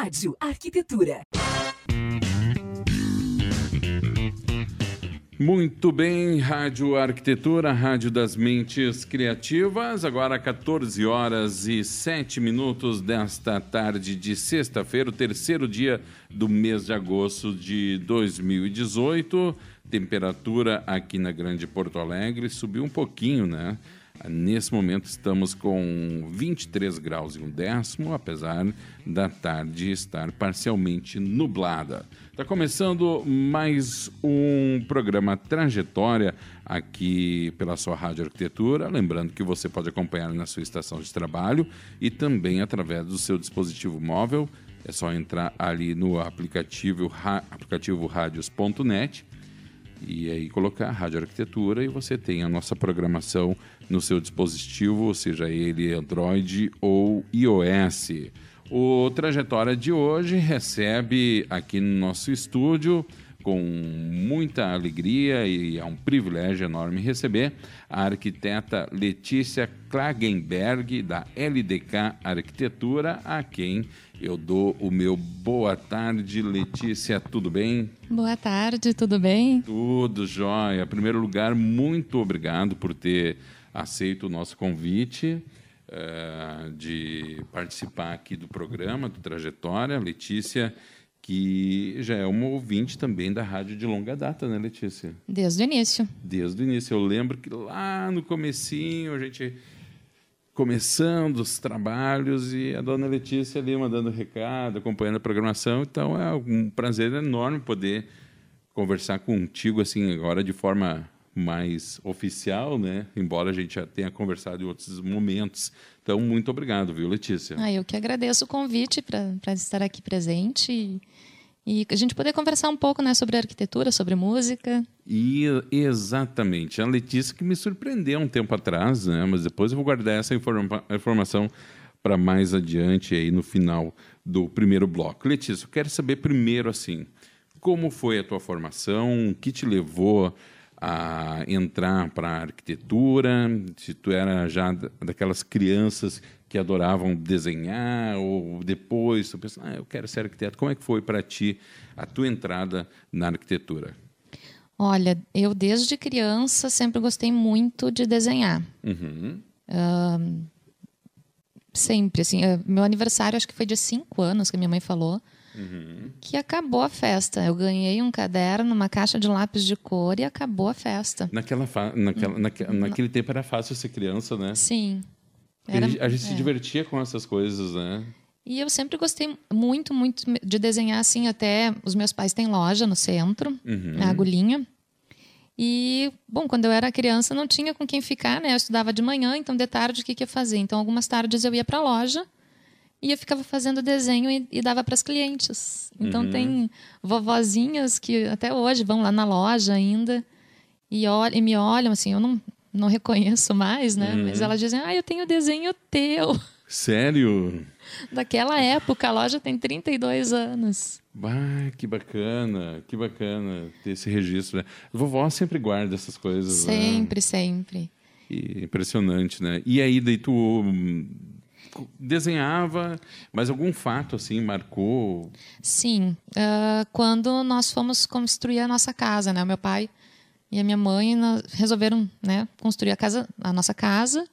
Rádio Arquitetura. Muito bem, Rádio Arquitetura, Rádio das Mentes Criativas. Agora 14 horas e 7 minutos desta tarde de sexta-feira, o terceiro dia do mês de agosto de 2018. Temperatura aqui na Grande Porto Alegre subiu um pouquinho, né? Nesse momento estamos com 23 graus e um décimo, apesar da tarde estar parcialmente nublada. Está começando mais um programa Trajetória aqui pela sua Rádio Arquitetura. Lembrando que você pode acompanhar na sua estação de trabalho e também através do seu dispositivo móvel. É só entrar ali no aplicativo, aplicativo radios.net e aí colocar Rádio Arquitetura e você tem a nossa programação no seu dispositivo, seja ele Android ou iOS. O Trajetória de hoje recebe aqui no nosso estúdio, com muita alegria e é um privilégio enorme receber a arquiteta Letícia Klagenberg, da LDK Arquitetura, a quem eu dou o meu boa tarde, Letícia, tudo bem? Boa tarde, tudo bem? Tudo jóia. Em primeiro lugar, muito obrigado por ter aceito o nosso convite uh, de participar aqui do programa, do Trajetória. Letícia, que já é uma ouvinte também da rádio de longa data, né, Letícia? Desde o início. Desde o início. Eu lembro que lá no comecinho a gente começando os trabalhos e a dona Letícia ali mandando recado, acompanhando a programação. Então é um prazer enorme poder conversar contigo assim agora de forma mais oficial, né? Embora a gente já tenha conversado em outros momentos. Então, muito obrigado, viu, Letícia? Ah, eu que agradeço o convite para estar aqui presente e, e, a gente poder conversar um pouco né, sobre arquitetura, sobre música. E, exatamente. A Letícia que me surpreendeu um tempo atrás, né? Mas depois eu vou guardar essa informa informação para mais adiante aí no final do primeiro bloco. Letícia, eu quero saber primeiro assim, como foi a tua formação, o que te levou a entrar para a arquitetura? Se tu era já daquelas crianças que adoravam desenhar ou depois tu pensou, ah, eu quero ser arquiteto. Como é que foi para ti a tua entrada na arquitetura? Olha, eu desde criança sempre gostei muito de desenhar. Uhum. Uh, sempre, assim. Uh, meu aniversário acho que foi de cinco anos que minha mãe falou. Uhum. Que acabou a festa. Eu ganhei um caderno, uma caixa de lápis de cor e acabou a festa. Naquela fa... naquela, uhum. naque... naquele tempo era fácil ser criança, né? Sim. Era... A gente, a gente é. se divertia com essas coisas, né? E eu sempre gostei muito, muito de desenhar assim. Até os meus pais têm loja no centro, uhum. na Agulhinha. E, bom, quando eu era criança não tinha com quem ficar, né? Eu estudava de manhã, então de tarde o que, que ia fazer? Então, algumas tardes eu ia para a loja e eu ficava fazendo desenho e, e dava para as clientes. Então uhum. tem vovozinhas que até hoje vão lá na loja ainda e, olham, e me olham assim, eu não, não reconheço mais, né? Uhum. Mas elas dizem: "Ah, eu tenho desenho teu". Sério? Daquela época, a loja tem 32 anos. Bah, que bacana, que bacana ter esse registro. Né? A vovó sempre guarda essas coisas. Né? Sempre, né? sempre. E impressionante, né? E aí, daí tu desenhava, mas algum fato assim marcou? Sim, uh, quando nós fomos construir a nossa casa, né? O meu pai e a minha mãe resolveram, né, construir a casa, a nossa casa.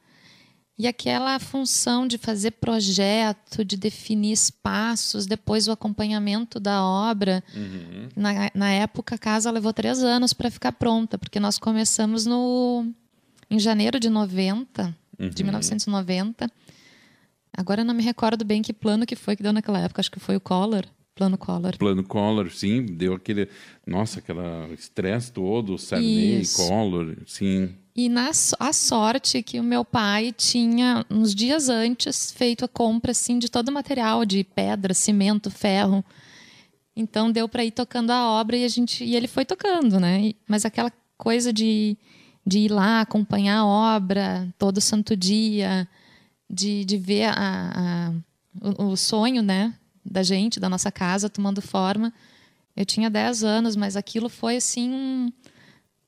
E aquela função de fazer projeto, de definir espaços, depois o acompanhamento da obra. Uhum. Na, na época, a casa levou três anos para ficar pronta, porque nós começamos no, em janeiro de 90, uhum. de 1990. Agora eu não me recordo bem que plano que foi que deu naquela época, acho que foi o Collor. Plano Collor. Plano Collor, sim, deu aquele. Nossa, aquela estresse todo, Sarney, Isso. Collor, sim. E na a sorte que o meu pai tinha, uns dias antes, feito a compra assim, de todo o material, de pedra, cimento, ferro. Então deu para ir tocando a obra e a gente e ele foi tocando, né? Mas aquela coisa de, de ir lá acompanhar a obra todo santo dia, de, de ver a, a, o, o, sonho né, da gente, da nossa casa, tomando forma. Eu tinha 10 anos, mas aquilo foi assim. Um...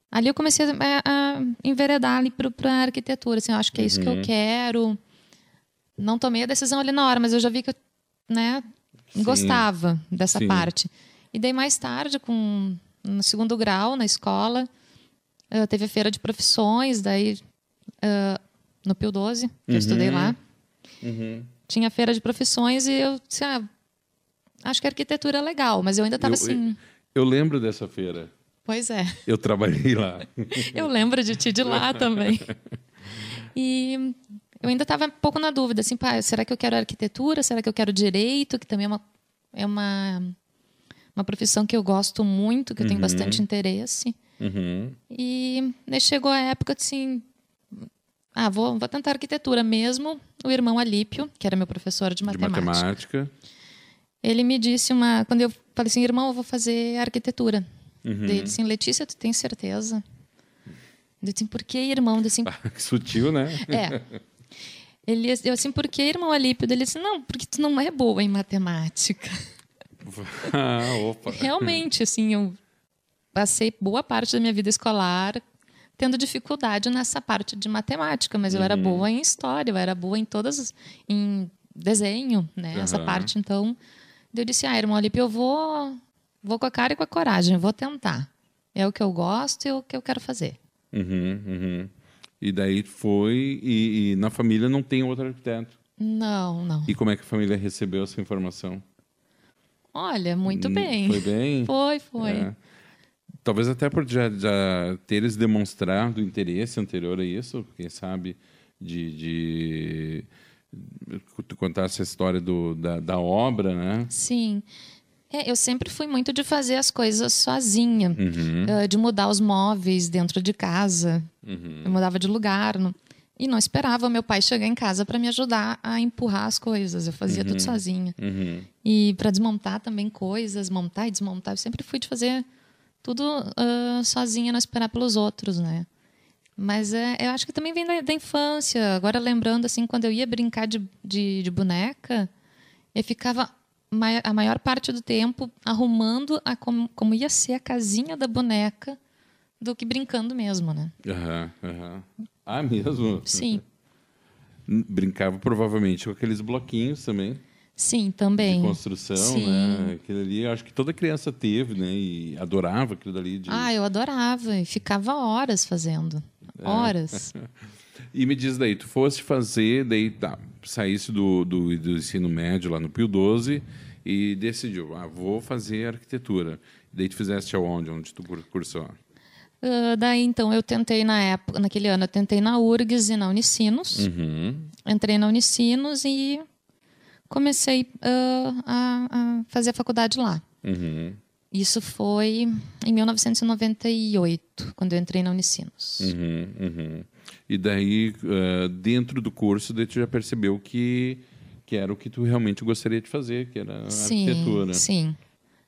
Ali eu comecei a, a enveredar ali para a arquitetura. Assim, eu acho que é isso uhum. que eu uhum. quero. Não tomei a decisão ali na hora, mas eu já vi que eu né, Sim. gostava dessa Sim. parte. E daí mais tarde, com no segundo grau na escola, uh, teve a feira de profissões, daí uh, no Pio 12, que uhum. eu estudei lá. Uhum. Tinha feira de profissões e eu disse, ah, acho que a arquitetura é legal, mas eu ainda estava assim. Eu, eu lembro dessa feira. Pois é. Eu trabalhei lá. eu lembro de ti de lá também. E eu ainda estava um pouco na dúvida, assim, pá, será que eu quero arquitetura? Será que eu quero direito? Que também é uma, é uma, uma profissão que eu gosto muito, que eu tenho uhum. bastante interesse. Uhum. E né, chegou a época, assim, ah, vou, vou tentar arquitetura mesmo. O irmão Alípio, que era meu professor de matemática. De matemática. Ele me disse uma... Quando eu falei assim, irmão, eu vou fazer arquitetura. Uhum. Ele disse assim, Letícia, tu tem certeza? Eu disse, por que, irmão? Eu assim, que sutil, né? É. Ele, eu assim, por que, irmão Alípio? Ele disse, não, porque tu não é boa em matemática. ah, opa. Realmente, assim, eu passei boa parte da minha vida escolar tendo dificuldade nessa parte de matemática, mas eu era uhum. boa em história, eu era boa em todas, em desenho, né? Uhum. Essa parte, então, eu disse, ah, irmão Alípio, eu vou, vou com a cara e com a coragem, vou tentar. É o que eu gosto e é o que eu quero fazer. Uhum, uhum. E daí foi, e, e, na família não tem outro arquiteto? Não, não. E como é que a família recebeu essa informação? Olha, muito bem. Foi bem? Foi, foi. É. Talvez até por já, já teres demonstrado interesse anterior a isso, quem sabe, de, de tu contar essa história do, da, da obra, né? Sim. É, eu sempre fui muito de fazer as coisas sozinha, uhum. uh, de mudar os móveis dentro de casa. Uhum. Eu mudava de lugar. No... E não esperava meu pai chegar em casa para me ajudar a empurrar as coisas. Eu fazia uhum. tudo sozinha. Uhum. E para desmontar também coisas, montar e desmontar. Eu sempre fui de fazer tudo uh, sozinha, não esperar pelos outros, né? Mas é, eu acho que também vem da, da, infância. Agora, lembrando, assim, quando eu ia brincar de, de, de boneca, eu ficava a maior parte do tempo arrumando a como, como ia ser a casinha da boneca do que brincando mesmo, né? Uhum, uhum. Ah, mesmo? Sim. Brincava provavelmente com aqueles bloquinhos também. Sim, também. De construção, Sim. né? Aquilo ali, acho que toda criança teve, né? E adorava aquilo dali. De... Ah, eu adorava. E ficava horas fazendo. É. Horas. e me diz daí, tu fosse fazer, daí tá, saísse do, do, do, ensino médio lá no Pio 12 e decidiu, ah, vou fazer arquitetura. Daí tu fizeste aonde, onde tu cursou? Uh, daí então eu tentei na época, naquele ano eu tentei na URGS e na Unicinos. Uhum. Entrei na Unicinos e comecei uh, a, a, fazer a faculdade lá. Uhum. Isso foi em 1998, quando eu entrei na Unicinos. Uhum, uhum. E daí, uh, dentro do curso, daí tu já percebeu que, que era o que tu realmente gostaria de fazer, que era a sim, arquitetura. Sim,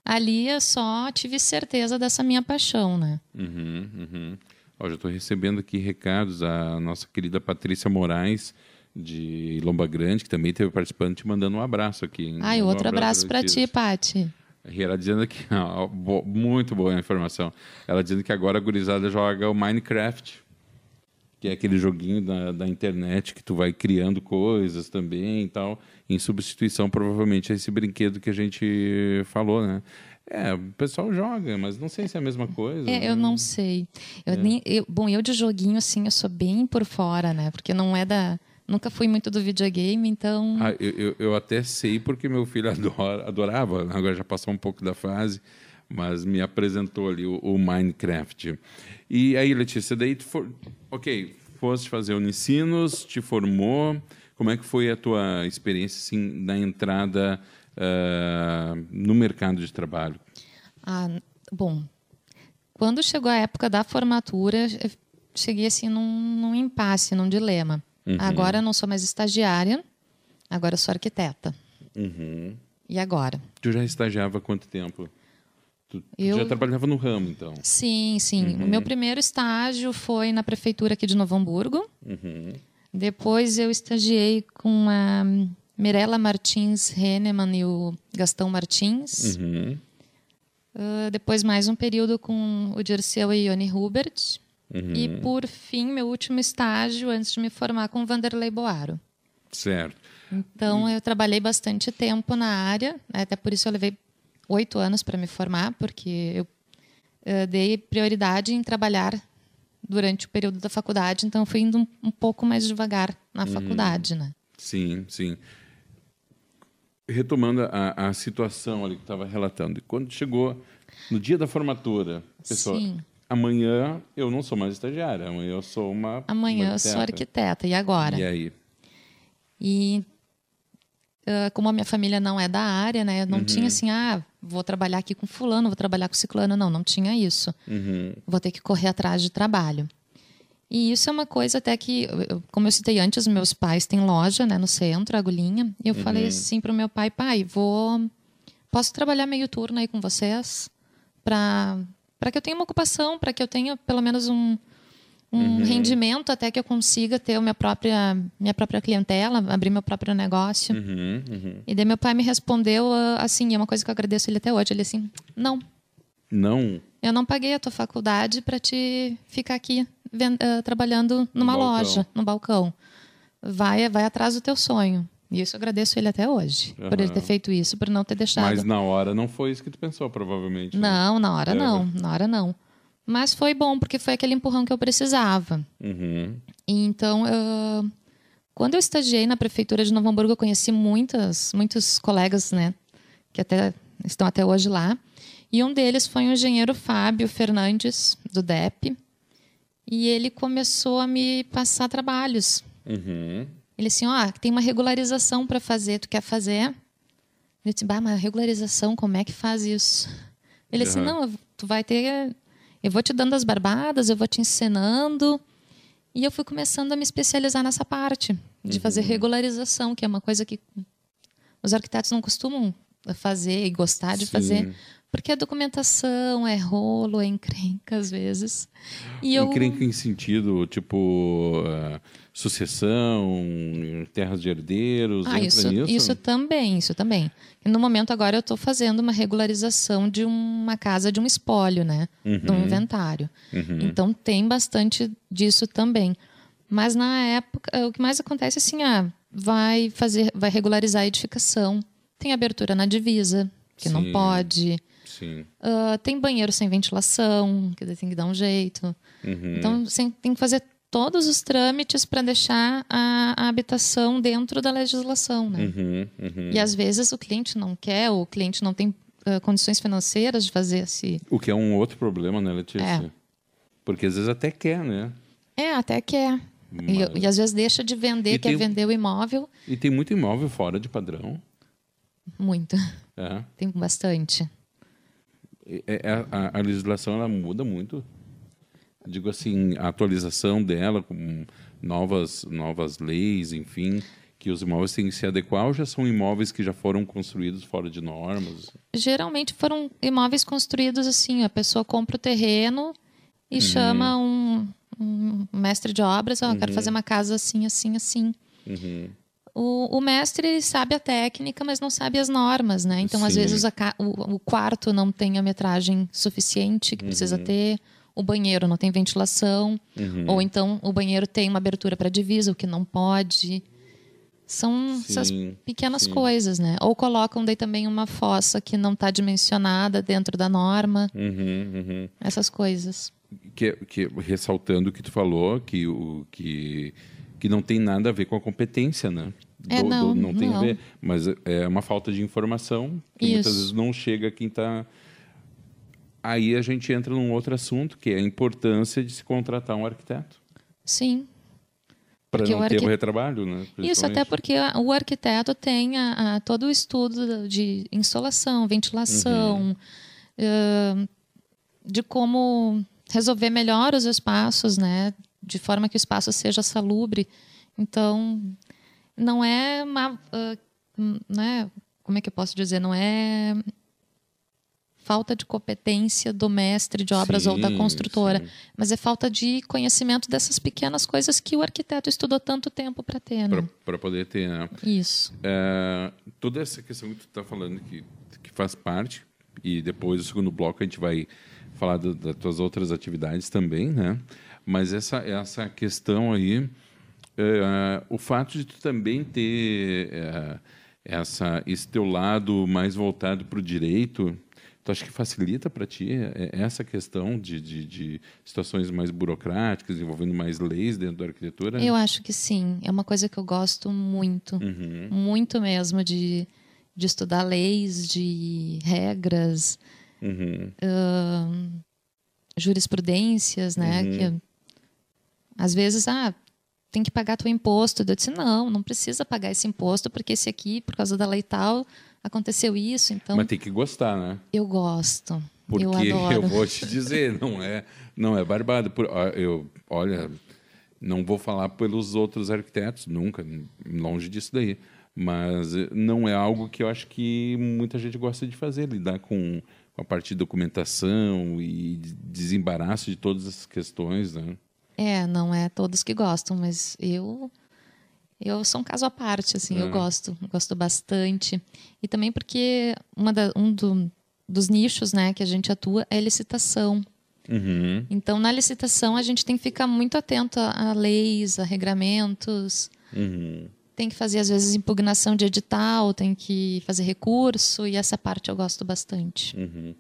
Ali eu só tive certeza dessa minha paixão, né? Uhum, uhum. Ó, já estou recebendo aqui recados. A nossa querida Patrícia Moraes, de Lomba Grande, que também teve participante, mandando um abraço aqui. Ai, outro um abraço, abraço para ti, Pati. E ela dizendo que, ó, muito boa a informação. Ela dizendo que agora a gurizada joga o Minecraft que é aquele joguinho da, da internet que tu vai criando coisas também e tal, em substituição provavelmente a esse brinquedo que a gente falou, né? É, o pessoal joga, mas não sei se é a mesma coisa. É, né? eu não sei. Eu é. nem, eu, bom, eu de joguinho assim, eu sou bem por fora, né? Porque não é da nunca fui muito do videogame, então. Ah, eu, eu, eu, até sei porque meu filho adora, adorava, agora já passou um pouco da fase, mas me apresentou ali o, o Minecraft. E aí, Letícia, daí tu for, ok, foste fazer Unicinos, te formou, como é que foi a tua experiência assim na entrada uh, no mercado de trabalho? Ah, bom, quando chegou a época da formatura, cheguei assim num, num impasse, num dilema. Uhum. Agora eu não sou mais estagiária, agora eu sou arquiteta. Uhum. E agora? Tu já estagiava há quanto tempo? Tu, eu... já trabalhava no ramo, então? Sim, sim. Uhum. O meu primeiro estágio foi na prefeitura aqui de Novo Hamburgo. Uhum. Depois eu estagiei com a Mirella Martins Henneman e o Gastão Martins. Uhum. Uh, depois mais um período com o Dirceu e Ione Hubert. Uhum. E por fim, meu último estágio antes de me formar com Vanderlei Boaro. Certo. Então, eu trabalhei bastante tempo na área, né? até por isso eu levei oito anos para me formar, porque eu, eu dei prioridade em trabalhar durante o período da faculdade, então fui indo um, um pouco mais devagar na uhum. faculdade, né? Sim, sim. Retomando a, a situação ali que estava relatando, quando chegou no dia da formatura, pessoal, sim. Amanhã eu não sou mais estagiária, amanhã eu sou uma Amanhã uma eu sou arquiteta, e agora? E aí? E uh, como a minha família não é da área, né? Não uhum. tinha assim, ah, vou trabalhar aqui com fulano, vou trabalhar com ciclano. Não, não tinha isso. Uhum. Vou ter que correr atrás de trabalho. E isso é uma coisa até que, como eu citei antes, meus pais têm loja né, no centro, Agulhinha. E eu uhum. falei assim para o meu pai, pai, vou... Posso trabalhar meio turno aí com vocês? Para que eu tenha uma ocupação, para que eu tenha pelo menos um, um uhum. rendimento até que eu consiga ter a minha própria, minha própria clientela, abrir meu próprio negócio. Uhum, uhum. E daí meu pai me respondeu ah, assim, é uma coisa que eu agradeço ele até hoje. Ele assim, não. Não? Eu não paguei a tua faculdade para te ficar aqui uh, trabalhando numa no loja, no balcão. Vai, vai atrás do teu sonho. E isso eu agradeço ele até hoje, uhum. por ele ter feito isso, por não ter deixado. Mas na hora não foi isso que tu pensou, provavelmente. Né? Não, na hora é. não. Na hora não. Mas foi bom, porque foi aquele empurrão que eu precisava. Uhum. Então, eu, quando eu estagiei na prefeitura de Novo Hamburgo, eu conheci muitas, muitos colegas, né? Que até estão até hoje lá. E um deles foi o engenheiro Fábio Fernandes, do DEP. E ele começou a me passar trabalhos. Uhum. Ele assim, ó, oh, tem uma regularização para fazer, tu quer fazer? Eu disse, bah, mas regularização, como é que faz isso? Ele uhum. assim, não, tu vai ter eu vou te dando as barbadas, eu vou te ensinando. E eu fui começando a me especializar nessa parte de uhum. fazer regularização, que é uma coisa que os arquitetos não costumam fazer e gostar de Sim. fazer. Porque a documentação é rolo, é encrenca às vezes. E encrenca eu... em sentido, tipo, uh, sucessão, terras de herdeiros, ah, isso, nisso? Isso também, isso também. No momento agora eu estou fazendo uma regularização de uma casa de um espólio, né? Uhum. De um inventário. Uhum. Então tem bastante disso também. Mas na época, o que mais acontece é assim, ah, vai fazer, vai regularizar a edificação. Tem abertura na divisa, que Sim. não pode. Sim. Uh, tem banheiro sem ventilação, que tem que dar um jeito. Uhum. Então, assim, tem que fazer todos os trâmites para deixar a, a, habitação dentro da legislação. Né? Uhum, uhum. E às vezes o cliente não quer, ou o cliente não tem uh, condições financeiras de fazer esse. O que é um outro problema, né, Letícia? É. Porque às vezes até quer, né? É, até quer. Mas... E, e, às vezes deixa de vender, e quer tem... vender o imóvel. E tem muito imóvel fora de padrão. Muito. É. Tem bastante. É, é, a, a, legislação ela muda muito. Digo assim, a atualização dela com novas, novas leis, enfim, que os imóveis têm que se adequar ou já são imóveis que já foram construídos fora de normas? Geralmente foram imóveis construídos assim, a pessoa compra o terreno e uhum. chama um, um, mestre de obras, oh, uhum. quero fazer uma casa assim, assim, assim. Uhum. O, o, mestre sabe a técnica, mas não sabe as normas, né? Então, Sim. às vezes, o, o, quarto não tem a metragem suficiente que uhum. precisa ter, o banheiro não tem ventilação, uhum. ou então o banheiro tem uma abertura para divisa, o que não pode. São sim, essas pequenas sim. coisas, né? Ou colocam daí também uma fossa que não está dimensionada dentro da norma. Uhum, uhum. Essas coisas. Que, que, ressaltando o que tu falou, que, o, que que não tem nada a ver com a competência, né? É, do, não, do, não tem não. a ver, mas é uma falta de informação que Isso. muitas vezes não chega a quem está. Aí a gente entra num outro assunto, que é a importância de se contratar um arquiteto. Sim. Para não ter o retrabalho, né? Isso, até porque o arquiteto tem a, a, todo o estudo de instalação, ventilação, uhum. uh, de como resolver melhor os espaços, né? de forma que o espaço seja salubre. Então, não é uma. Uh, né, como é que eu posso dizer? Não é falta de competência do mestre de obras sim, ou da construtora, sim. mas é falta de conhecimento dessas pequenas coisas que o arquiteto estudou tanto tempo para ter. Né? Para poder ter, né? Isso. É, toda essa questão que tu está falando que, que faz parte, e depois, no segundo bloco, a gente vai falar do, das tuas outras atividades também, né? Mas essa, essa questão aí é, o fato de tu também ter é, essa, esse teu lado mais voltado para o direito, tu acha que facilita para ti é, essa questão de, de, de, situações mais burocráticas, envolvendo mais leis dentro da arquitetura? Eu acho que sim. É uma coisa que eu gosto muito, uhum. muito mesmo, de, de estudar leis, de regras, uhum. uh, jurisprudências, né? Uhum. Que, às vezes, ah, tem que pagar teu imposto. Eu disse, não, não precisa pagar esse imposto, porque esse aqui, por causa da lei tal, aconteceu isso. Então, Mas tem que gostar, né? Eu gosto. Porque eu, eu vou te dizer, não é, não é barbado. Eu, olha, não vou falar pelos outros arquitetos, nunca, longe disso daí. Mas não é algo que eu acho que muita gente gosta de fazer, lidar com, com a parte de documentação e desembaraço de todas essas questões, né? É, não é todos que gostam, mas eu eu sou um caso à parte, assim, eu gosto, gosto bastante. E também porque uma da, um do, dos nichos, né, que a gente atua é licitação. Uhum. Então, na licitação, a gente tem que ficar muito atento a, a leis, a regramentos. Uhum. Tem que fazer, às vezes, impugnação de edital, tem que fazer recurso, e essa parte eu gosto bastante. Uhum.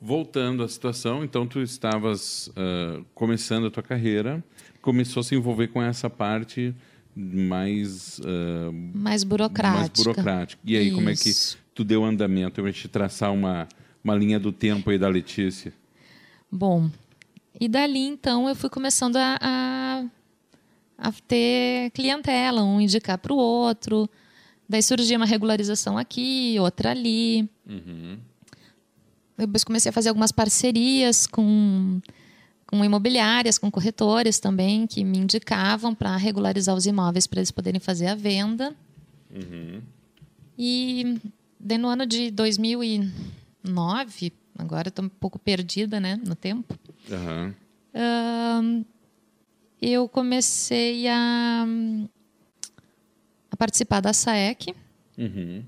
Voltando à situação, então tu estavas uh, começando a tua carreira, começou a se envolver com essa parte mais uh, mais burocrática. Mais burocrática. E aí Isso. como é que tu deu andamento? Eu vou te traçar uma uma linha do tempo aí da Letícia. Bom, e dali então eu fui começando a, a, a ter clientela, um indicar para o outro. Daí surgia uma regularização aqui, outra ali. Uhum. Depois comecei a fazer algumas parcerias com, com imobiliárias, com corretores também, que me indicavam para regularizar os imóveis para eles poderem fazer a venda. Uhum. E no ano de 2009, agora estou um pouco perdida né, no tempo, uhum. uh, eu comecei a, a, participar da SAEC, uhum.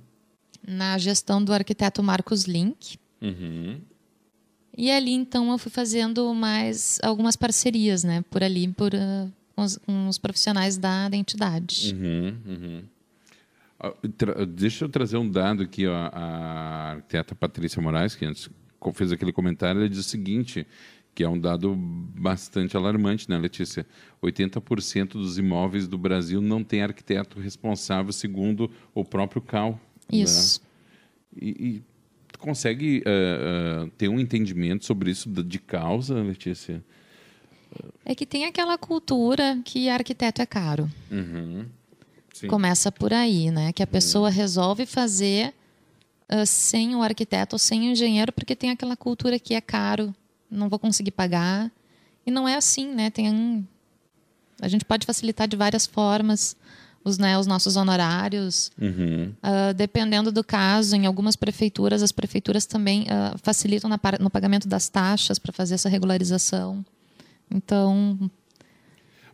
na gestão do arquiteto Marcos Link. Uhum. E ali, então, eu fui fazendo mais algumas parcerias, né? Por ali, por, uh, com, os, com, os, profissionais da, da entidade. Uhum, uhum. Deixa eu trazer um dado aqui. Ó, a arquiteta Patrícia Moraes, que antes fez aquele comentário, ela diz o seguinte, que é um dado bastante alarmante, né, Letícia? 80% dos imóveis do Brasil não tem arquiteto responsável, segundo o próprio CAL. Né? Isso. Né? E, e consegue uh, uh, ter um entendimento sobre isso de causa, Letícia? É que tem aquela cultura que arquiteto é caro. Uhum. Começa por aí, né? Que a pessoa uhum. resolve fazer uh, sem o arquiteto ou sem o engenheiro porque tem aquela cultura que é caro, não vou conseguir pagar. E não é assim, né? Tem um... A gente pode facilitar de várias formas os, né, os nossos honorários. Uhum. Uh, dependendo do caso, em algumas prefeituras, as prefeituras também uh, facilitam na, no pagamento das taxas para fazer essa regularização. Então.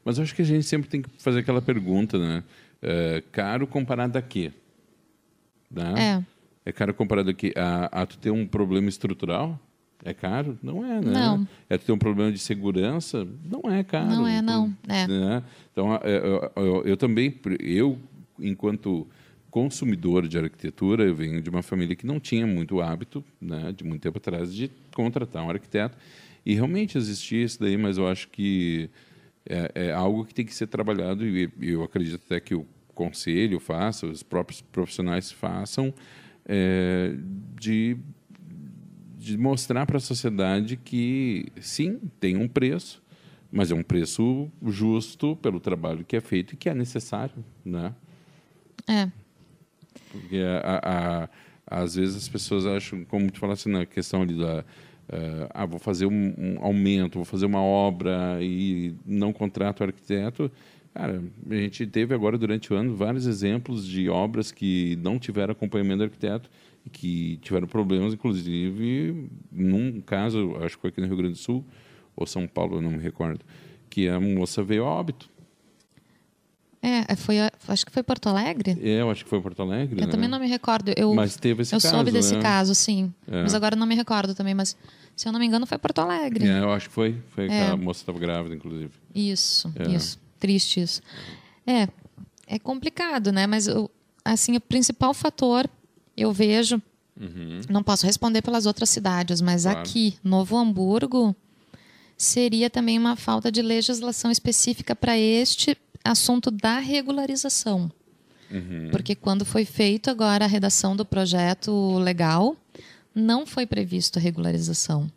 Mas eu acho que a gente sempre tem que fazer aquela pergunta, né? É, caro comparado a quê? Né? É. É caro comparado a quê? A, a tu ter um problema estrutural? É caro? Não é, né? Não. É ter um problema de segurança? Não é caro. Não é, não. É. Né? Então, eu, eu, eu, também, eu, enquanto consumidor de arquitetura, eu venho de uma família que não tinha muito hábito, né, de muito tempo atrás, de contratar um arquiteto. E realmente existia isso daí, mas eu acho que é, é algo que tem que ser trabalhado e eu acredito até que o conselho faça, os próprios profissionais façam, é, de de mostrar para a sociedade que, sim, tem um preço, mas é um preço justo pelo trabalho que é feito e que é necessário, né? É. Porque a, a, às vezes as pessoas acham, como tu falaste na questão ali da uh, ah, vou fazer um, um, aumento, vou fazer uma obra e não contrato o arquiteto. Cara, a gente teve agora durante o ano vários exemplos de obras que não tiveram acompanhamento do arquiteto que tiveram problemas, inclusive, num caso, acho que foi aqui no Rio Grande do Sul, ou São Paulo, não me recordo, que a moça veio a óbito. É, foi, acho que foi Porto Alegre. É, eu acho que foi Porto Alegre. Eu né? também não me recordo. Eu, mas teve esse eu caso. Eu soube desse né? caso, sim. É. Mas agora não me recordo também. Mas se eu não me engano, foi Porto Alegre. É, eu acho que foi. Foi é. que a moça estava grávida, inclusive. Isso, é. isso. Triste isso. É, é complicado, né? Mas assim, o principal fator eu vejo, uhum. não posso responder pelas outras cidades, mas claro. aqui, Novo Hamburgo, seria também uma falta de legislação específica para este assunto da regularização. Uhum. Porque quando foi feito agora a redação do projeto legal, não foi previsto a regularização.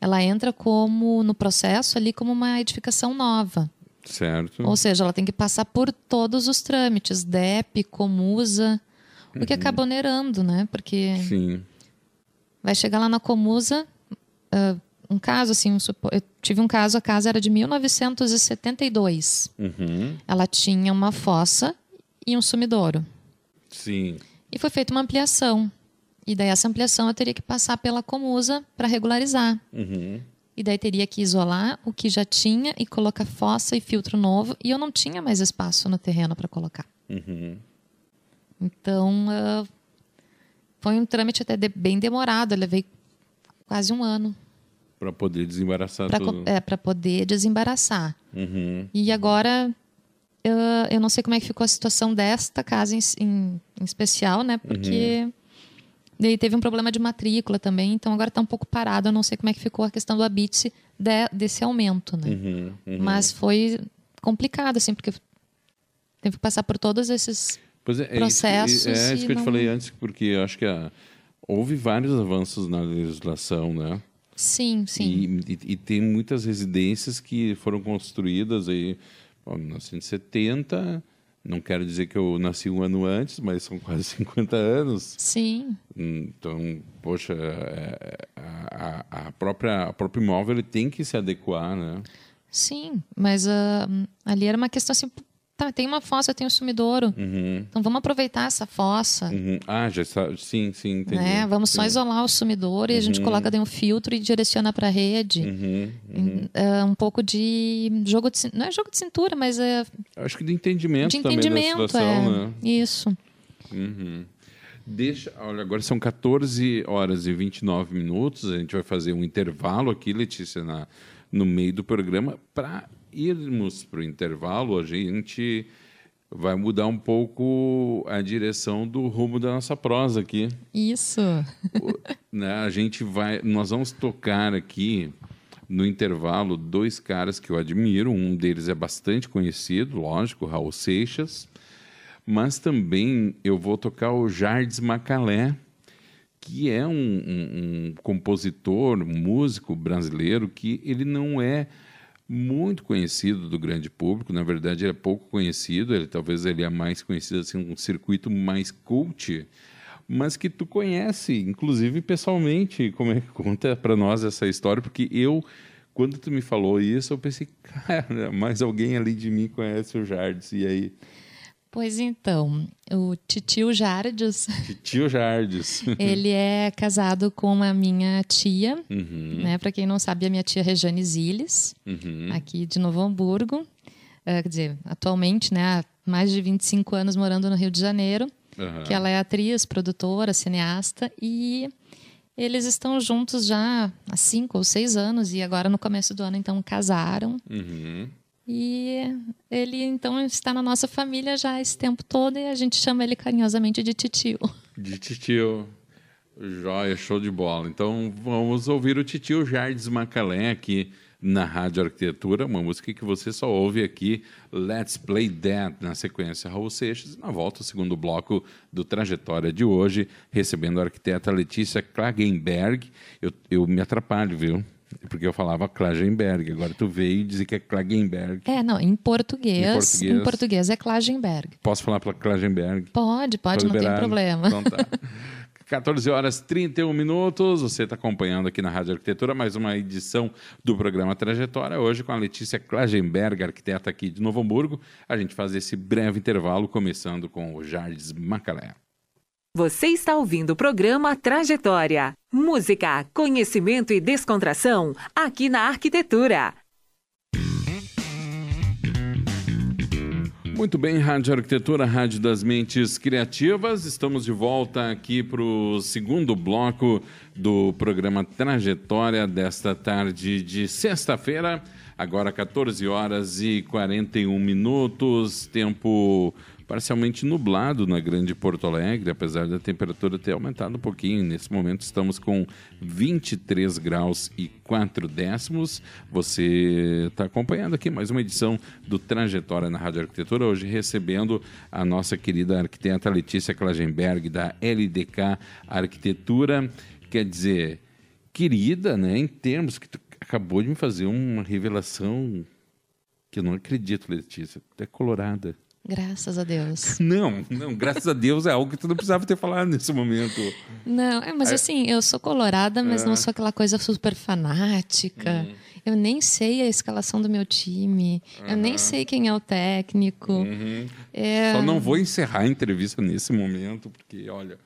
Ela entra como no processo ali como uma edificação nova. Certo. Ou seja, ela tem que passar por todos os trâmites, DEP, Comusa, o que uhum. acaba onerando, né? Porque Sim. vai chegar lá na Comusa, uh, um caso assim, eu tive um caso, a casa era de 1972. Uhum. Ela tinha uma fossa e um sumidouro. Sim. E foi feita uma ampliação. E daí essa ampliação eu teria que passar pela Comusa para regularizar. Uhum. E daí teria que isolar o que já tinha e colocar fossa e filtro novo. E eu não tinha mais espaço no terreno para colocar. Uhum. Então, uh, foi um trâmite até de, bem demorado. Eu levei quase um ano. Para poder desembaraçar pra, tudo. É, para poder desembaraçar. Uhum. E agora, eu, eu não sei como é que ficou a situação desta casa em, em, em especial, né? Porque... Uhum Daí teve um problema de matrícula também, então agora está um pouco parado. Eu não sei como é que ficou a questão do Abitse de, desse aumento, né? Uhum, uhum. Mas foi complicado, assim, porque teve que passar por todos esses é, processos. É isso, é isso que eu não... te falei antes, porque eu acho que a, houve vários avanços na legislação, né? Sim, sim. E, e, e tem muitas residências que foram construídas aí em 1970 não quero dizer que eu nasci um ano antes, mas são quase 50 anos. Sim. Então, poxa, é, é, a, a, própria, a próprio imóvel ele tem que se adequar, né? Sim, mas uh, ali era uma questão assim, Tá, tem uma fossa, tem o sumidouro. Uhum. Então vamos aproveitar essa fossa. Uhum. Ah, já está. Sim, sim, entendi. Né? Vamos só isolar o sumidouro e a gente uhum. coloca dentro um filtro e direciona para a rede. Uhum. Uhum. É um pouco de jogo de não é jogo de cintura, mas é. Acho que de entendimento, de entendimento também da situação, é. né? Isso. Deixa, olha, agora são 14 horas e 29 minutos. A gente vai fazer um intervalo aqui, Letícia, na, no meio do programa, para irmos para o intervalo, a gente vai mudar um pouco a direção do rumo da nossa prosa aqui. Isso. né, a gente vai, nós vamos tocar aqui no intervalo dois caras que eu admiro. Um deles é bastante conhecido, lógico, Raul Seixas, mas também eu vou tocar o Jardes Macalé, que é um, um, um compositor, um músico brasileiro que ele não é muito conhecido do grande público, na verdade ele é pouco conhecido, ele talvez ele é mais conhecido assim um circuito mais cult, mas que tu conhece, inclusive pessoalmente, como é que conta para nós essa história, porque eu quando tu me falou isso, eu pensei, cara, mais alguém ali de mim conhece o Jardim, e aí Pois então, o titio Jardes. Titio Jardes. ele é casado com a minha tia, uhum. né? Para quem não sabe, a minha tia Rejane Ziles, uhum. aqui de Novo Hamburgo. Uh, quer dizer, atualmente, né? Há mais de 25 anos morando no Rio de Janeiro. Uhum. Que ela é atriz, produtora, cineasta e eles estão juntos já há cinco ou seis anos e agora no começo do ano então casaram. Uhum. E ele então está na nossa família já esse tempo todo e a gente chama ele carinhosamente de titio. De titio. Joia, show de bola. Então vamos ouvir o titio Jardes Macalé aqui na Rádio Arquitetura, uma música que você só ouve aqui, Let's Play That, na sequência Raul Seixas, e na volta o segundo bloco do Trajetória de hoje, recebendo a arquiteta Letícia Klagenberg. Eu, eu me atrapalho, viu? Porque eu falava Klagenberg, agora tu veio dizer que é Klagenberg. É, não, em português, em português, em português é Klagenberg. Posso falar para Klagenberg? Pode, pode, não tem problema. Então tá. 14 horas 31 minutos. Você está acompanhando aqui na Rádio Arquitetura mais uma edição do programa Trajetória. Hoje com a Letícia Klagenberg, arquiteta aqui de Novo Hamburgo. A gente faz esse breve intervalo, começando com o Jardes Macalé. Você está ouvindo o programa Trajetória. Música, conhecimento e descontração aqui na Arquitetura. Muito bem, Rádio Arquitetura, Rádio das Mentes Criativas. Estamos de volta aqui para o segundo bloco do programa Trajetória desta tarde de sexta-feira. Agora 14 horas e 41 minutos, tempo parcialmente nublado na Grande Porto Alegre, apesar da temperatura ter aumentado um pouquinho. Nesse momento estamos com 23 graus e 4 décimos. Você está acompanhando aqui mais uma edição do Trajetória na Rádio Arquitetura, hoje recebendo a nossa querida arquiteta Letícia Klagenberg, da LDK Arquitetura. Quer dizer, querida, né, em termos que tu acabou de me fazer uma revelação que eu não acredito, Letícia. Tu é colorada. Graças a Deus. Não, não, graças a Deus é algo que tu não precisava ter falado nesse momento. Não, é, mas assim, eu sou colorada, mas É. não sou aquela coisa super fanática. Uhum. Eu nem sei a escalação do meu time. Eu nem sei quem é o técnico. Uhum. É, Só não vou encerrar a entrevista nesse momento, porque, olha,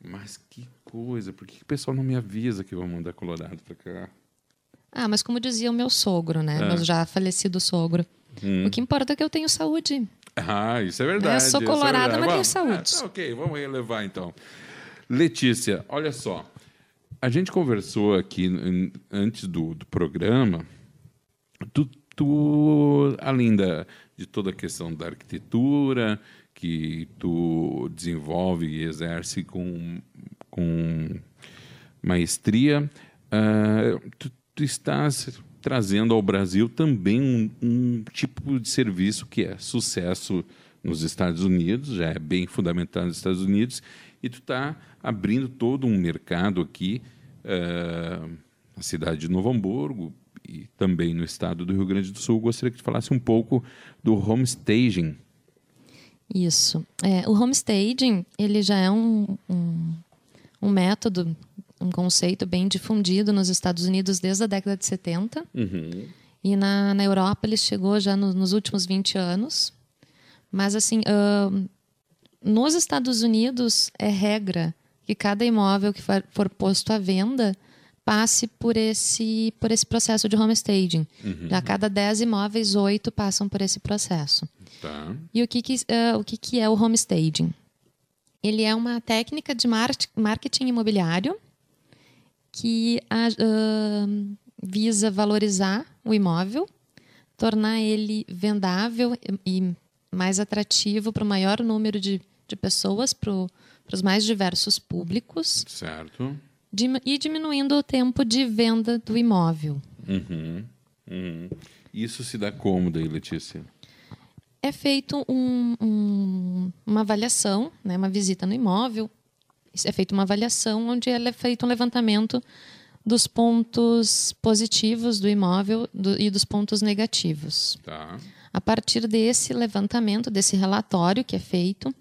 mas que coisa, por que que o pessoal não me avisa que eu vou mandar Colorado pra cá? Ah, mas como dizia o meu sogro, né? É. Meu já falecido sogro. Hum. O que importa é que eu tenho saúde. Ah, isso é verdade. Eu sou é colorada, verdade. mas tenho Vamos- saúde. Ah, tá, ok, vamos relevar então. Letícia, olha só. A gente conversou aqui antes do, do programa. Tu, tu, além da, de toda a questão da arquitetura, que tu desenvolve e exerce com, com maestria, ah, tu, tu estás trazendo ao Brasil também um, um tipo de serviço que é sucesso nos Estados Unidos, já é bem fundamentado nos Estados Unidos, e tu está abrindo todo um mercado aqui ah, na cidade de Novo Hamburgo e também no estado do Rio Grande do Sul. Gostaria que tu falasse um pouco do homestaging. Isso. É, o homestaging, ele já é um, um, um método, um conceito bem difundido nos Estados Unidos desde a década de 70. E na, na Europa ele chegou já no- nos últimos 20 anos. Mas, assim, ahn, nos Estados Unidos é regra que cada imóvel que for, for posto à venda passe por esse, por esse processo de homestaging. Já a cada 10 imóveis, 8 passam por esse processo. Tá. E o que, que, eh, o que, que é o homestaging? Ele é uma técnica de mar- marketing imobiliário que a- ahn, visa valorizar o imóvel, tornar ele vendável e mais atrativo para o maior número de, de pessoas, para os mais diversos públicos, Certo. e diminuindo o tempo de venda do imóvel. Uhum. Uhum. Isso se dá como daí, Letícia? é feito um- um- uma avaliação, né, uma visita no imóvel, é feita uma avaliação onde é feito um levantamento dos pontos positivos do imóvel do- e dos pontos negativos. Tá. A partir desse levantamento, desse relatório que é feito,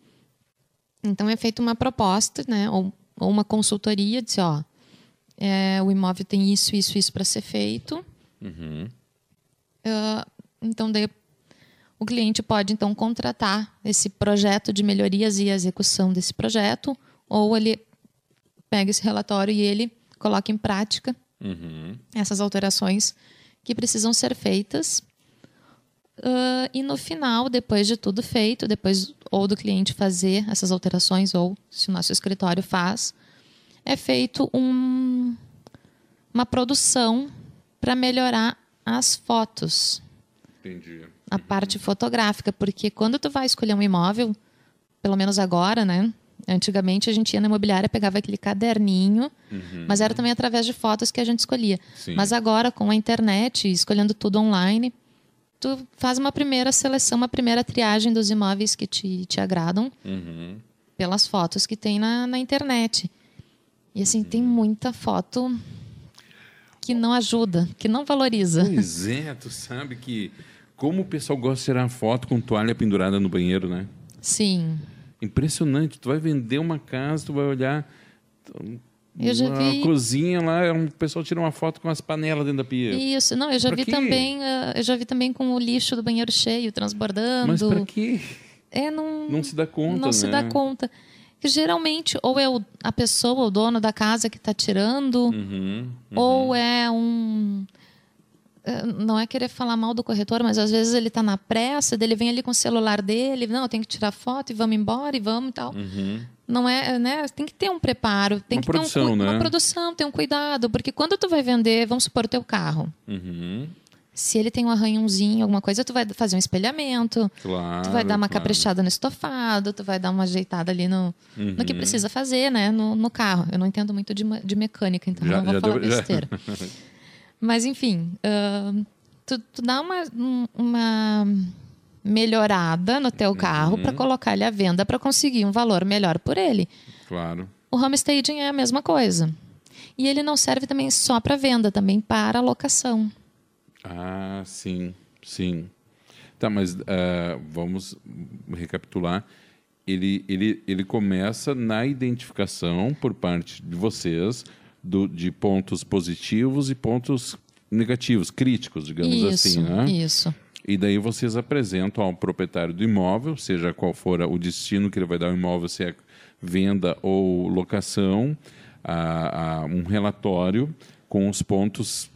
então é feita uma proposta, né, ou, ou uma consultoria, diz, ó, é, o imóvel tem isso, isso, isso para ser feito. Ah, então, daí, o cliente pode então contratar esse projeto de melhorias e a execução desse projeto, ou ele pega esse relatório e ele coloca em prática Uhum. essas alterações que precisam ser feitas. Ah, e no final, depois de tudo feito, depois ou do cliente fazer essas alterações, ou se o nosso escritório faz, é feito um- uma produção para melhorar as fotos, Entendi. a parte fotográfica, porque quando tu vai escolher um imóvel, pelo menos agora, né? Antigamente a gente ia na imobiliária, pegava aquele caderninho, mas era também através de fotos que a gente escolhia. Sim. Mas agora, com a internet, escolhendo tudo online, tu faz uma primeira seleção, uma primeira triagem dos imóveis que te, te agradam Uhum. pelas fotos que tem na, na internet. E assim, tem muita foto que não ajuda, que não valoriza. Pois é, tu sabe que como o pessoal gosta de tirar foto com toalha pendurada no banheiro, né? Sim. Impressionante. Tu vai vender uma casa, tu vai olhar Eu já a vi- cozinha lá, um pessoal tira uma foto com as panelas dentro da pia. Isso, não, eu já Pra vi quê? também, ah, eu já vi também com o lixo do banheiro cheio, transbordando. Mas para quê? É, não, Não se dá conta, não se né? dá conta. Que geralmente ou é o- a pessoa, o dono da casa que está tirando, Uhum. ou é um não é querer falar mal do corretor, mas às vezes ele está na pressa, ele vem ali com o celular dele, não, tem que tirar foto e vamos embora e vamos e tal. Uhum. Não é, né? Tem que ter um preparo, tem Uma que produção, ter um, né? uma produção, ter um cuidado, porque quando tu vai vender, vamos supor teu carro, Uhum. se ele tem um arranhãozinho, alguma coisa, tu vai fazer um espelhamento, Claro. tu vai dar uma claro. caprichada no estofado, tu vai dar uma ajeitada ali no, no que Uhum. precisa fazer, né? No, no carro. Eu não entendo muito de, de mecânica, então Já- não vou já falar deu- já- besteira. Mas, enfim, ahn, tu, tu dá uma, um- uma melhorada no teu carro Uhum. para colocar ele à venda para conseguir um valor melhor por ele. Claro. O homestaging é a mesma coisa. E ele não serve também só para venda, também para locação. Ah, sim, sim. Tá, mas ah, vamos recapitular. Ele, ele, ele começa na identificação por parte de vocês do, de pontos positivos e pontos negativos, críticos, digamos isso, assim, né? isso. E daí vocês apresentam ao proprietário do imóvel, seja qual for o destino que ele vai dar ao imóvel, se é venda ou locação, a, a um relatório com os pontos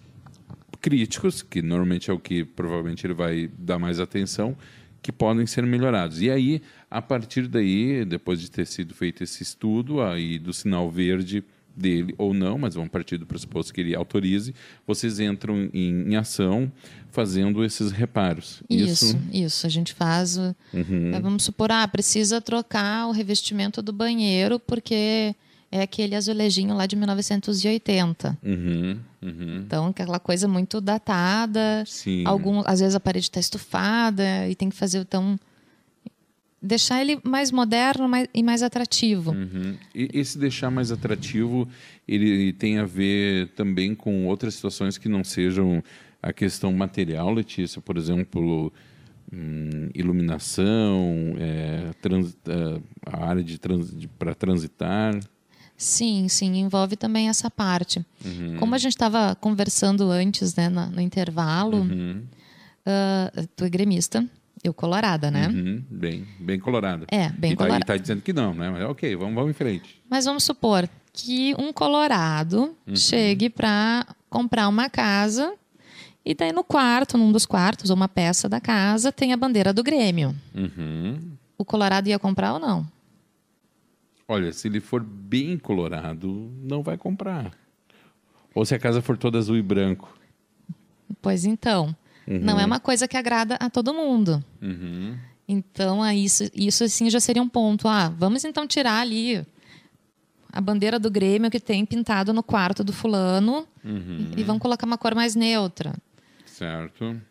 críticos, que normalmente é o que provavelmente ele vai dar mais atenção, que podem ser melhorados. E aí, a partir daí, depois de ter sido feito esse estudo aí do sinal verde dele ou não, mas vão partir do pressuposto que ele autorize, vocês entram em, em ação fazendo esses reparos. Isso, isso. A gente faz. o- Uhum. é, vamos supor, ah, precisa trocar o revestimento do banheiro porque é aquele azulejinho lá de 1980. Uhum, uhum. Então, aquela coisa muito datada. Sim. Algum, às vezes a parede está estufada e tem que fazer então deixar ele mais moderno mais, e mais atrativo. Uhum. E esse deixar mais atrativo, ele tem a ver também com outras situações que não sejam a questão material, Letícia, por exemplo, hum, iluminação, é, trans- é, a área de, para transitar. Sim, sim, envolve também essa parte. Uhum. Como a gente estava conversando antes, né, na- no, intervalo, Uhum. ah, tu é gremista, eu colorada, né? Uhum. Bem, bem colorada. É, bem e tá, colorada. e tá dizendo que não, né? Mas ok, vamos, vamos em frente. Mas vamos supor que um colorado Uhum. chegue para comprar uma casa e daí no quarto, num dos quartos, ou uma peça da casa, tem a bandeira do Grêmio. Uhum. O colorado ia comprar ou não? Olha, se ele for bem colorado, não vai comprar. Ou se a casa for toda azul e branco. Pois então, não é uma coisa que agrada a todo mundo. Uhum. Então, aí isso, isso assim já seria um ponto. Ah, vamos então tirar ali a bandeira do Grêmio que tem pintado no quarto do fulano Uhum. e vamos colocar uma cor mais neutra. Certo.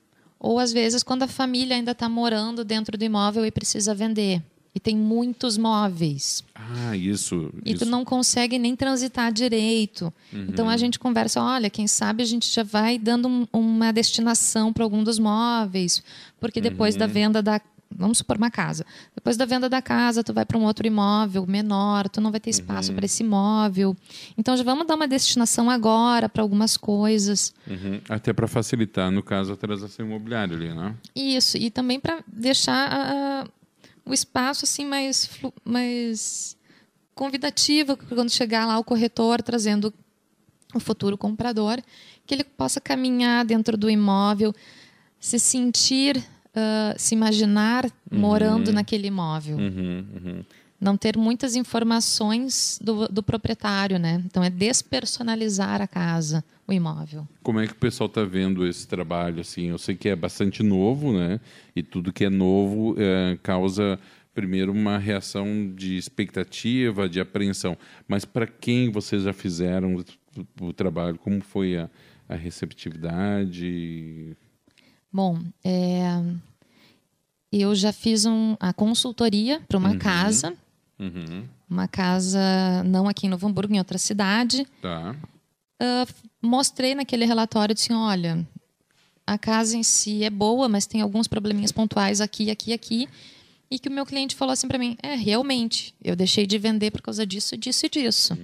Ou às vezes quando a família ainda está morando dentro do imóvel e precisa vender. E tem muitos móveis. Ah, isso. E isso. tu não consegue nem transitar direito. Então a gente conversa, olha, quem sabe a gente já vai dando um- uma destinação para algum dos móveis, porque depois da venda da vamos supor uma casa. Depois da venda da casa, tu vai para um outro imóvel menor, tu não vai ter espaço para esse imóvel. Então já vamos dar uma destinação agora para algumas coisas. Uhum. Até para facilitar, no caso, a transação imobiliária ali, né? Isso, e também para deixar ah, o espaço assim mais, mais convidativo quando chegar lá o corretor trazendo o futuro comprador, que ele possa caminhar dentro do imóvel, se sentir, ah, se imaginar morando naquele imóvel. Uhum, uhum. Não ter muitas informações do, do proprietário, né? Então é despersonalizar a casa, o imóvel. Como é que o pessoal está vendo esse trabalho? Assim, eu sei que é bastante novo, né? E tudo que é novo eh, causa primeiro uma reação de expectativa, de apreensão. Mas para quem vocês já fizeram o, o trabalho? Como foi a, a receptividade? Bom, é, eu já fiz um- a consultoria para uma casa, Uhum. uma casa não aqui em Novo Hamburgo, em outra cidade. Tá. Ah, mostrei naquele relatório disse, olha, a casa em si é boa, mas tem alguns probleminhas pontuais aqui, aqui, aqui. E que o meu cliente falou assim para mim, é realmente, eu deixei de vender por causa disso, disso e disso.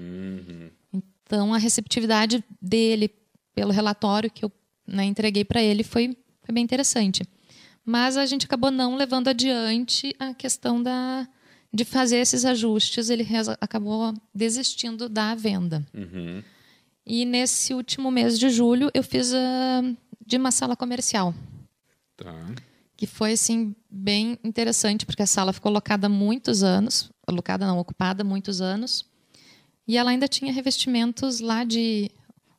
Então a receptividade dele pelo relatório que eu né, entreguei para ele foi, foi bem interessante. Mas a gente acabou não levando adiante a questão da, de fazer esses ajustes. Ele acabou desistindo da venda. Uhum. E nesse último mês de julho eu fiz a de uma sala comercial. Tá. Que foi assim bem interessante, porque a sala ficou locada muitos anos, alocada não, ocupada muitos anos. E ela ainda tinha revestimentos lá de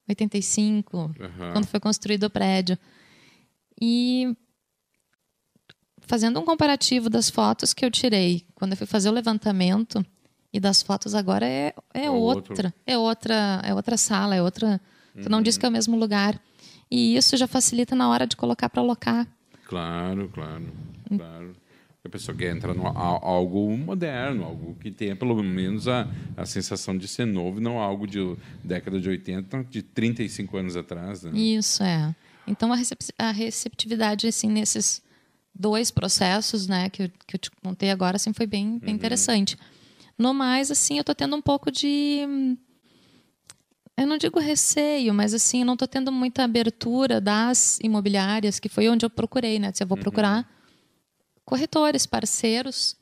85, Uhum. quando foi construído o prédio. E fazendo um comparativo das fotos que eu tirei quando eu fui fazer o levantamento e das fotos agora é, é, É outra, outro. é outra, é outra sala, é outra. Tu não disse que é o mesmo lugar. E isso já facilita na hora de colocar para alocar. Claro, claro, claro. A pessoa quer entrar no algo moderno, algo que tenha pelo menos a, a sensação de ser novo, não algo de década de 80, de 35 anos atrás. Né? Isso é. Então a receptividade assim nesses dois processos, né, que eu, que eu te contei agora, assim foi bem, bem interessante. No mais, assim, eu tô tendo um pouco de eu não digo receio, mas assim, não tô tendo muita abertura das imobiliárias, que foi onde eu procurei, né? Se eu vou procurar corretores, parceiros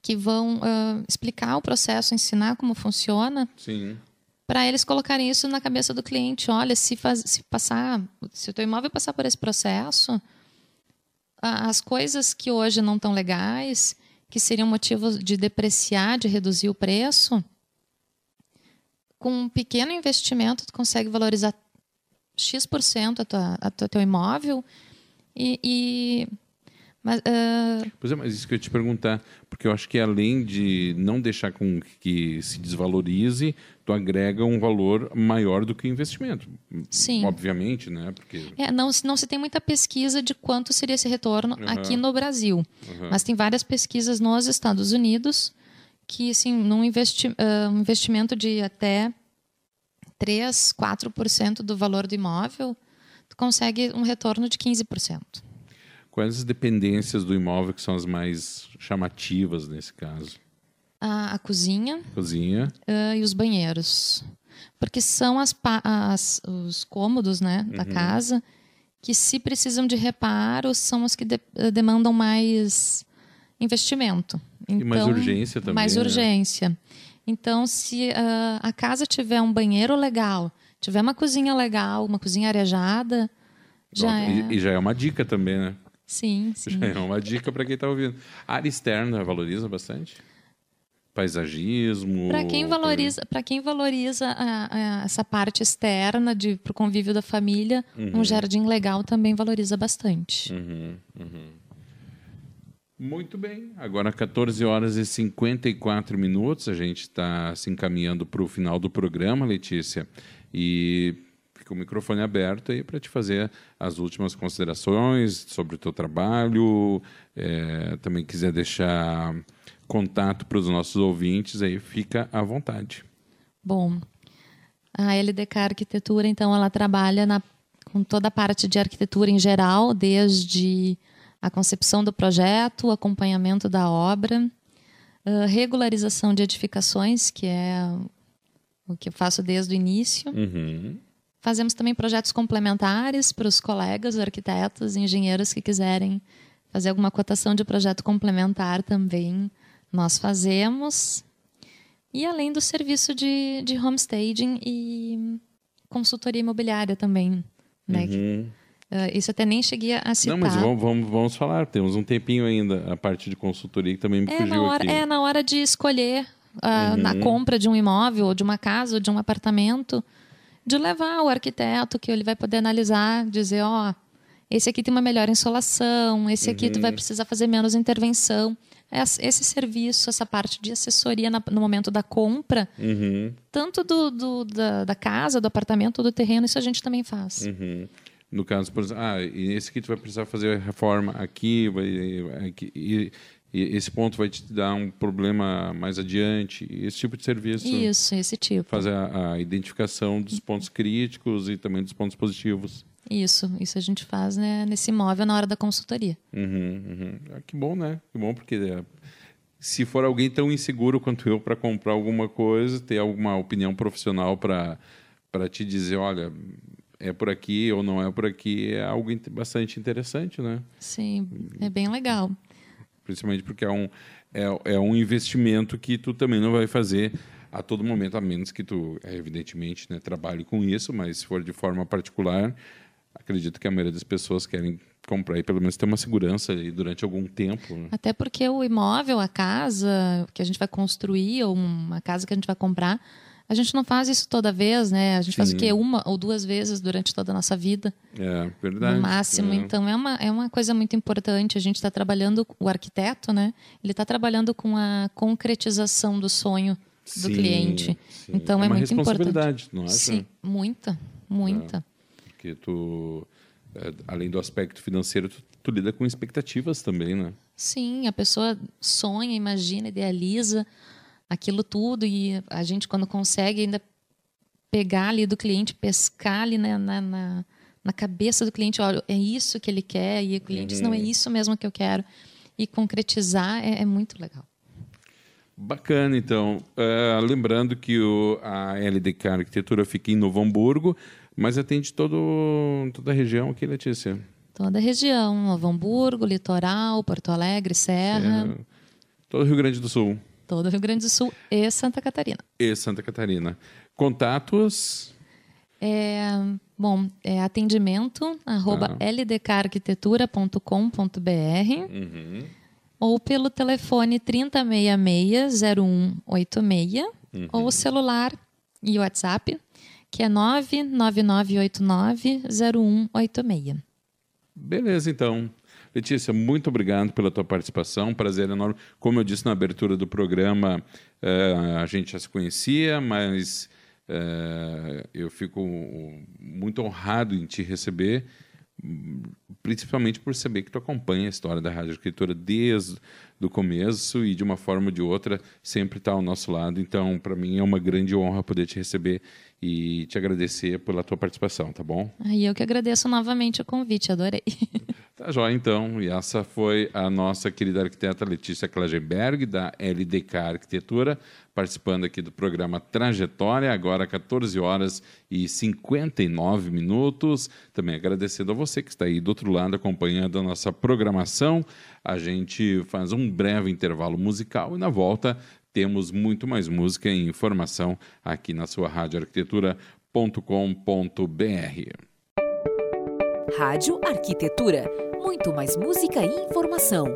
que vão ah, explicar o processo, ensinar como funciona, Sim. para eles colocarem isso na cabeça do cliente. Olha, se, faz, se passar, se o teu imóvel passar por esse processo, as coisas que hoje não estão legais, que seriam motivos de depreciar, de reduzir o preço, com um pequeno investimento tu consegue valorizar x% a tua, a tua, teu imóvel e, e mas, ah, Pois é, mas isso que eu ia te perguntar, porque eu acho que além de não deixar com que se desvalorize, tu agrega um valor maior do que o investimento. Sim. Obviamente, né? Porque É, não, se- não se tem muita pesquisa de quanto seria esse retorno Uhum. aqui no Brasil. Uhum. Mas tem várias pesquisas nos Estados Unidos que, assim, num investi ah, um investimento de até 3, 4% do valor do imóvel, tu consegue um retorno de 15%. Quais as dependências do imóvel que são as mais chamativas nesse caso? A, a cozinha Cozinha. ah, e os banheiros. Porque são as, as- os cômodos né, Uhum. da casa que, se precisam de reparos, são os que de- demandam mais investimento. E mais urgência também, Mais né? urgência. Então, se ah, a casa tiver um banheiro legal, tiver uma cozinha legal, uma cozinha arejada, já e, é. e já é uma dica também, né? Sim, sim. Já é uma dica para quem está ouvindo. A área externa valoriza bastante? Paisagismo? Para quem valoriza, para quem valoriza a- a- essa parte externa de pro convívio da família, Uhum. um jardim legal também valoriza bastante. Muito bem. Agora 14 horas e 54 minutos. A gente está se encaminhando para o final do programa, Letícia. E fica o microfone aberto aí para te fazer as últimas considerações sobre o teu trabalho. É, também quiser deixar contato para os nossos ouvintes, aí fica à vontade. Bom, a LDK Arquitetura, então, ela trabalha na, com toda a parte de arquitetura em geral, desde a concepção do projeto, o acompanhamento da obra, regularização de edificações, que é o que eu faço desde o início. Uhum. Fazemos também projetos complementares para os colegas arquitetos engenheiros que quiserem fazer alguma cotação de projeto complementar também. Nós fazemos. E além do serviço de, de homestaging e consultoria imobiliária também. Né? Uhum. Eh, isso até nem cheguei a citar. Não, mas vamos, vamos, vamos falar. Temos um tempinho ainda a parte de consultoria que também me É fugiu na, hora, aqui. é na hora de escolher ah, na compra de um imóvel, ou de uma casa, ou de um apartamento, de levar o arquiteto que ele vai poder analisar, dizer, ó, esse aqui tem uma melhor insolação, esse aqui tu vai precisar fazer menos intervenção. Es- Esse serviço, essa parte de assessoria no momento da compra, Uhum. tanto do, do- da, da casa, do apartamento, do terreno, isso a gente também faz. Uhum. No caso, por exemplo, ah, esse aqui tu vai precisar fazer reforma aqui, vai, aqui e, e esse ponto vai te dar um problema mais adiante. Esse tipo de serviço. Isso, esse tipo. Fazer a, a identificação dos pontos críticos e também dos pontos positivos. Isso, isso a gente faz né, nesse imóvel na hora da consultoria. Uhum, uhum. Ah, que bom, né? Que bom, porque é, se for alguém tão inseguro quanto eu para comprar alguma coisa, ter alguma opinião profissional para te dizer, olha, é por aqui ou não é por aqui, é algo bastante interessante, né? Sim, é bem legal. Principalmente porque é um, é, é um investimento que tu também não vai fazer a todo momento, a menos que tu, é, evidentemente, né, trabalhe com isso, mas se for de forma particular, acredito que a maioria das pessoas querem comprar e pelo menos ter uma segurança aí durante algum tempo. Né? Até porque o imóvel, a casa que a gente vai construir ou uma casa que a gente vai comprar, a gente não faz isso toda vez, né? A gente Sim. faz o quê? Uma ou duas vezes durante toda a nossa vida. É, verdade. No máximo. É. Então, é uma, é uma coisa muito importante. A gente está trabalhando, o arquiteto, né? Ele está trabalhando com a concretização do sonho do sim, cliente. Sim. Então, é, é muito importante. não acha? Sim, muita, muita. É, porque tu, é, além do aspecto financeiro, tu, tu lida com expectativas também, né? Sim, a pessoa sonha, imagina, idealiza aquilo tudo e a gente quando consegue ainda pegar ali do cliente, pescar ali na, na, na, na cabeça do cliente, olha, é isso que ele quer e o cliente uhum. diz, não é uhum. isso mesmo que eu quero e concretizar é, é muito legal. Bacana, então. Uh, lembrando que o, a LDK Arquitetura fica em Novo Hamburgo, mas atende todo, toda a região aqui, Letícia? Toda a região, Novo Hamburgo, Litoral, Porto Alegre, Serra. É, todo o Rio Grande do Sul. Todo o Rio Grande do Sul e Santa Catarina. E Santa Catarina. Contatos? É, bom, é atendimento arroba ah. ldkarquitetura.com.br uhum. ou pelo telefone 3066-0186 uhum. ou o celular e WhatsApp, que é 99989-0186. Beleza, então. Letícia, muito obrigado pela tua participação, um prazer enorme. Como eu disse na abertura do programa, uh, a gente já se conhecia, mas uh, eu fico muito honrado em te receber, principalmente por saber que tu acompanha a história da Rádio Escritora desde o começo e de uma forma ou de outra sempre está ao nosso lado. Então, para mim é uma grande honra poder te receber e te agradecer pela tua participação, tá bom? E eu que agradeço novamente o convite, adorei. Tá jóia, então. E essa foi a nossa querida arquiteta Letícia Klagenberg, da LDK Arquitetura, participando aqui do programa Trajetória, agora 14 horas e 59 minutos. Também agradecendo a você que está aí do outro lado acompanhando a nossa programação. A gente faz um breve intervalo musical e na volta temos muito mais música e informação aqui na sua rádio arquitetura.com.br. Rádio Arquitetura. Muito mais música e informação.